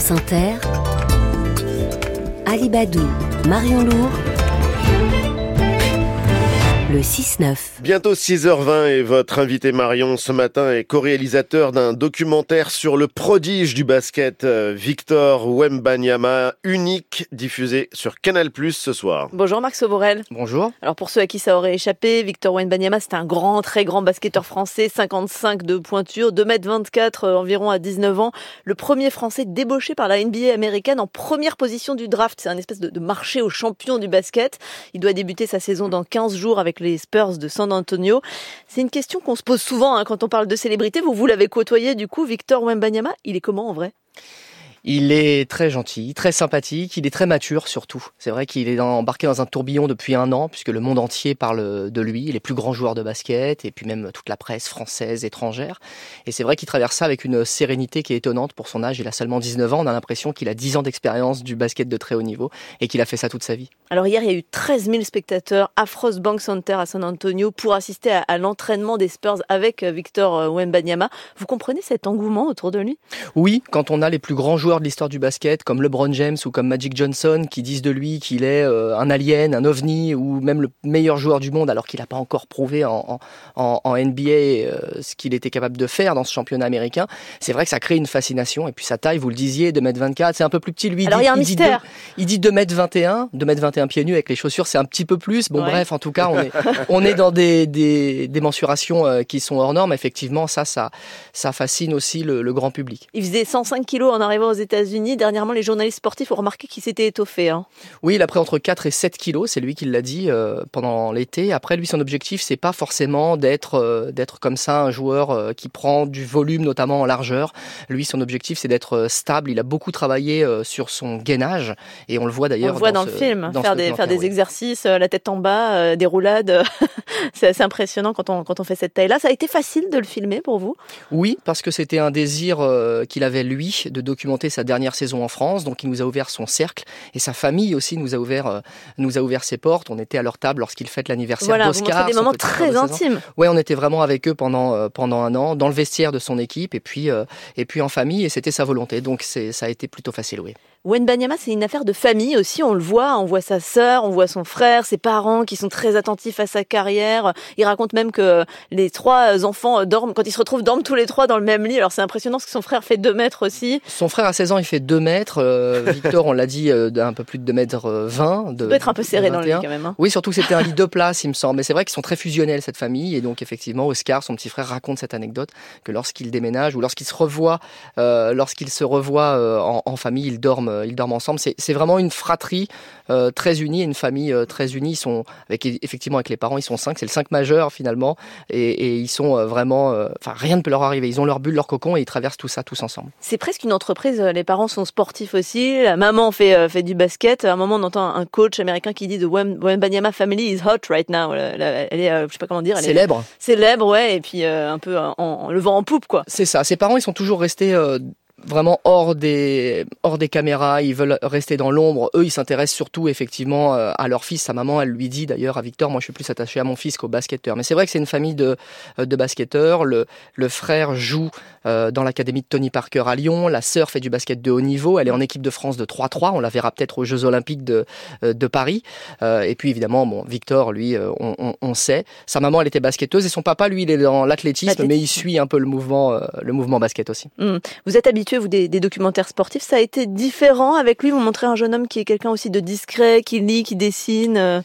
France Alibadou, Marion Lourd, le 6-9. Bientôt 6h20 et votre invité Marion ce matin est co-réalisateur d'un documentaire sur le prodige du basket euh, Victor Wembanyama, unique, diffusé sur Canal Plus ce soir. Bonjour Marc Soborel. Bonjour. Alors pour ceux à qui ça aurait échappé, Victor Wembanyama c'est un grand, très grand basketteur français, 55 de pointure, 2m24 euh, environ à 19 ans, le premier français débauché par la NBA américaine en première position du draft. C'est un espèce de, de marché aux champions du basket. Il doit débuter sa saison dans 15 jours avec les Spurs de San Antonio. C'est une question qu'on se pose souvent hein, quand on parle de célébrité. Vous, vous l'avez côtoyé du coup, Victor Wembanyama? Il est comment en vrai? Il est très gentil, très sympathique, il est très mature surtout. C'est vrai qu'il est embarqué dans un tourbillon depuis un an, puisque le monde entier parle de lui, les plus grands joueurs de basket, et puis même toute la presse française, étrangère. Et c'est vrai qu'il traverse ça avec une sérénité qui est étonnante pour son âge. Il a seulement 19 ans, on a l'impression qu'il a 10 ans d'expérience du basket de très haut niveau, et qu'il a fait ça toute sa vie. Alors hier, il y a eu 13 000 spectateurs à Frost Bank Center à San Antonio pour assister à, à l'entraînement des Spurs avec euh, Victor Wembanyama. Vous comprenez cet engouement autour de lui? Oui, quand on a les plus grands joueurs de l'histoire du basket, comme LeBron James ou comme Magic Johnson, qui disent de lui qu'il est euh, un alien, un ovni, ou même le meilleur joueur du monde, alors qu'il n'a pas encore prouvé en, en, en NBA euh, ce qu'il était capable de faire dans ce championnat américain, c'est vrai que ça crée une fascination. Et puis sa taille, vous le disiez, 2m24, c'est un peu plus petit. Lui, alors il y a un il mystère. Dit 2, il dit 2m21, 2m21 pieds nus avec les chaussures, c'est un petit peu plus. Bon, ouais. bref, en tout cas, on est, on est dans des, des, des mensurations euh, qui sont hors normes. Effectivement, ça, ça, ça fascine aussi le, le grand public. Il faisait 105 kilos en arrivant aux États-Unis. Dernièrement, les journalistes sportifs ont remarqué qu'il s'était étoffé. Hein. Oui, il a pris entre 4 et 7 kilos. C'est lui qui l'a dit euh, pendant l'été. Après, lui, son objectif, c'est pas forcément d'être euh, d'être comme ça un joueur euh, qui prend du volume, notamment en largeur. Lui, son objectif, c'est d'être stable. Il a beaucoup travaillé sur son gainage et on le voit d'ailleurs. On le voit dans, dans ce, le film, dans faire des faire des oui. exercices, la tête en bas, des roulades. c'est assez impressionnant quand on quand on fait cette taille-là. Ça a été facile de le filmer pour vous? Oui, parce que c'était un désir qu'il avait lui de documenter sa dernière saison en France. Donc il nous a ouvert son cercle et sa famille aussi nous a ouvert euh, nous a ouvert ses portes. On était à leur table lorsqu'il fête l'anniversaire voilà, d'Oscar. Des moments très intimes. Ouais, on était vraiment avec eux pendant euh, pendant un an dans le vestiaire de son équipe et puis euh, et puis en famille et c'était sa volonté. Donc ça a été plutôt facile, oui. Wenbanyama, c'est une affaire de famille aussi, on le voit, on voit sa sœur, on voit son frère, ses parents qui sont très attentifs à sa carrière. Il raconte même que les trois enfants dorment, quand ils se retrouvent, dorment tous les trois dans le même lit. Alors c'est impressionnant parce que son frère fait 2 mètres aussi. Son frère à 16 ans, il fait 2 mètres. Euh, Victor, on l'a dit, euh, un peu plus de 2 mètres 20. De, Il doit être un peu serré dans le lit quand même. Hein. Oui, surtout que c'était un lit de place, il me semble. Mais c'est vrai qu'ils sont très fusionnels, cette famille. Et donc effectivement, Oscar, son petit frère, raconte cette anecdote que lorsqu'il déménage ou lorsqu'il se revoit, euh, lorsqu'il se revoit euh, en, en, famille, ils dorment, ils dorment ensemble c'est vraiment une fratrie euh, très unie, une famille euh, très unie. Ils sont avec effectivement avec les parents, ils sont cinq, c'est le cinq majeur finalement, et, et ils sont euh, vraiment, enfin rien ne peut leur arriver. Ils ont leur bulle, leur cocon, et ils traversent tout ça tous ensemble. C'est presque une entreprise. Les parents sont sportifs aussi. La maman fait fait du basket. À un moment, on entend un coach américain qui dit de Wembanyama family is hot right now. Elle est, je sais pas comment dire, elle célèbre. Est célèbre, ouais, et puis un peu en, en, le vent en poupe, quoi. C'est ça. Ses parents, ils sont toujours restés vraiment hors des hors des caméras, ils veulent rester dans l'ombre. Eux, ils s'intéressent surtout effectivement euh, à leur fils. Sa maman, elle lui dit d'ailleurs à Victor, moi je suis plus attaché à mon fils qu'au basketteur. Mais c'est vrai que c'est une famille de de basketteurs. Le le frère joue euh, dans l'académie de Tony Parker à Lyon. La sœur fait du basket de haut niveau. Elle est en équipe de France de 3-3. On la verra peut-être aux Jeux Olympiques de de Paris. Euh, et puis évidemment, bon, Victor, lui, on, on, on, sait. Sa maman, elle était basketteuse et son papa, lui, il est dans l'athlétisme, mais il suit un peu le mouvement le mouvement basket aussi. Mmh. Vous êtes habitué vous des, des, documentaires sportifs. Ça a été différent avec lui. Vous montrez un jeune homme qui est quelqu'un aussi de discret, qui lit, qui dessine.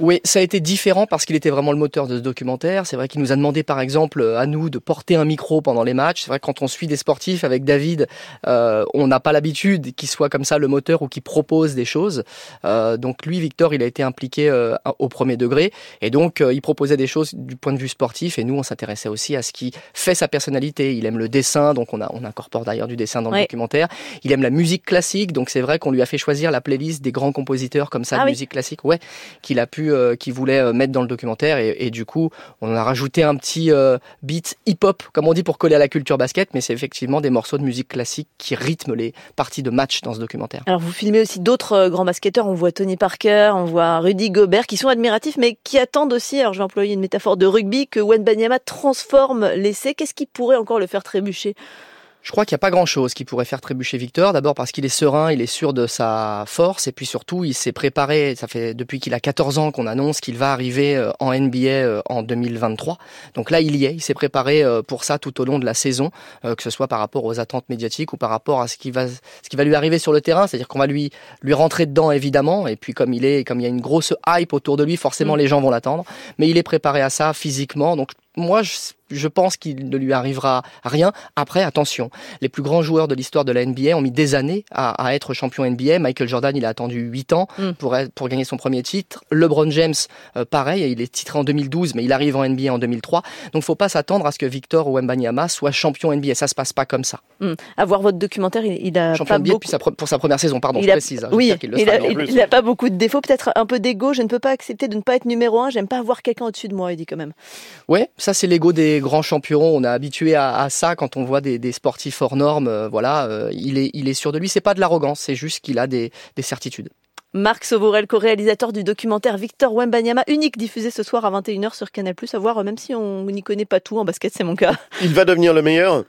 Euh. Oui, ça a été différent parce qu'il était vraiment le moteur de ce documentaire. C'est vrai qu'il nous a demandé, par exemple, à nous de porter un micro pendant les matchs. C'est vrai que quand on suit des sportifs avec David, euh, on n'a pas l'habitude qu'il soit comme ça le moteur ou qu'il propose des choses. Euh, donc lui, Victor, il a été impliqué euh, au premier degré et donc euh, il proposait des choses du point de vue sportif et nous, on s'intéressait aussi à ce qui fait sa personnalité. Il aime le dessin, donc on, a, on incorpore d'ailleurs du dessin dans le Ouais. documentaire. Il aime la musique classique, donc c'est vrai qu'on lui a fait choisir la playlist des grands compositeurs comme ça Ah de oui. musique classique, ouais, qu'il a pu, euh, qu'il voulait euh, mettre dans le documentaire et, et du coup, on a rajouté un petit euh, beat hip-hop, comme on dit, pour coller à la culture basket, mais c'est effectivement des morceaux de musique classique qui rythment les parties de match dans ce documentaire. Alors vous filmez aussi d'autres grands basketteurs. On voit Tony Parker, on voit Rudy Gobert, qui sont admiratifs, mais qui attendent aussi. Alors je vais employer une métaphore de rugby que Wembanyama transforme l'essai. Qu'est-ce qui pourrait encore le faire trébucher? Je crois qu'il n'y a pas grand-chose qui pourrait faire trébucher Victor. D'abord parce qu'il est serein, il est sûr de sa force, et puis surtout, il s'est préparé. Ça fait depuis qu'il a 14 ans qu'on annonce qu'il va arriver euh, en NBA euh, en 2023. Donc là, il y est. Il s'est préparé euh, pour ça tout au long de la saison, que ce soit par rapport aux attentes médiatiques ou par rapport à ce qui va, ce qui va lui arriver sur le terrain. C'est-à-dire qu'on va lui lui rentrer dedans évidemment. Et puis comme il est, comme il y a une grosse hype autour de lui, forcément mm. les gens vont l'attendre. Mais il est préparé à ça physiquement. Donc moi, je, je pense qu'il ne lui arrivera rien. Après, attention, les plus grands joueurs de l'histoire de la NBA ont mis des années à, à, être champion NBA. Michael Jordan, il a attendu 8 ans mm. pour, pour gagner son premier titre. LeBron James, euh, pareil, il est titré en 2012, mais il arrive en NBA en 2003. Donc, faut pas s'attendre à ce que Victor Wembanyama soit champion NBA. Ça se passe pas comme ça. Mm. À voir votre documentaire, il, il a champion pas NBA beaucoup... sa, pour sa première saison, pardon, il je précise. Hein, oui, il, n'a pas beaucoup de défauts, peut-être un peu d'ego. Je ne peux pas accepter de ne pas être numéro un. J'aime pas avoir quelqu'un au-dessus de moi, il dit quand même. Ouais, ça c'est l'ego des grands champions. On a habitué à, à, ça quand on voit des, des sportifs hors normes. Euh, voilà, euh, il, est, il est sûr de lui. C'est pas de l'arrogance, c'est juste qu'il a des, des certitudes. Marc Sovorel, co-réalisateur du documentaire Victor Wembanyama, unique diffusé ce soir à 21h sur Canal+, à voir, même si on n'y connaît pas tout en basket, c'est mon cas. Il va devenir le meilleur?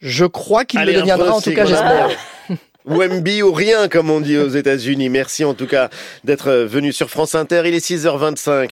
Je crois qu'il le deviendra, en tout cas, j'espère. Wemby ou rien, comme on dit aux États-Unis. Merci en tout cas d'être venu sur France Inter. Il est 6h25.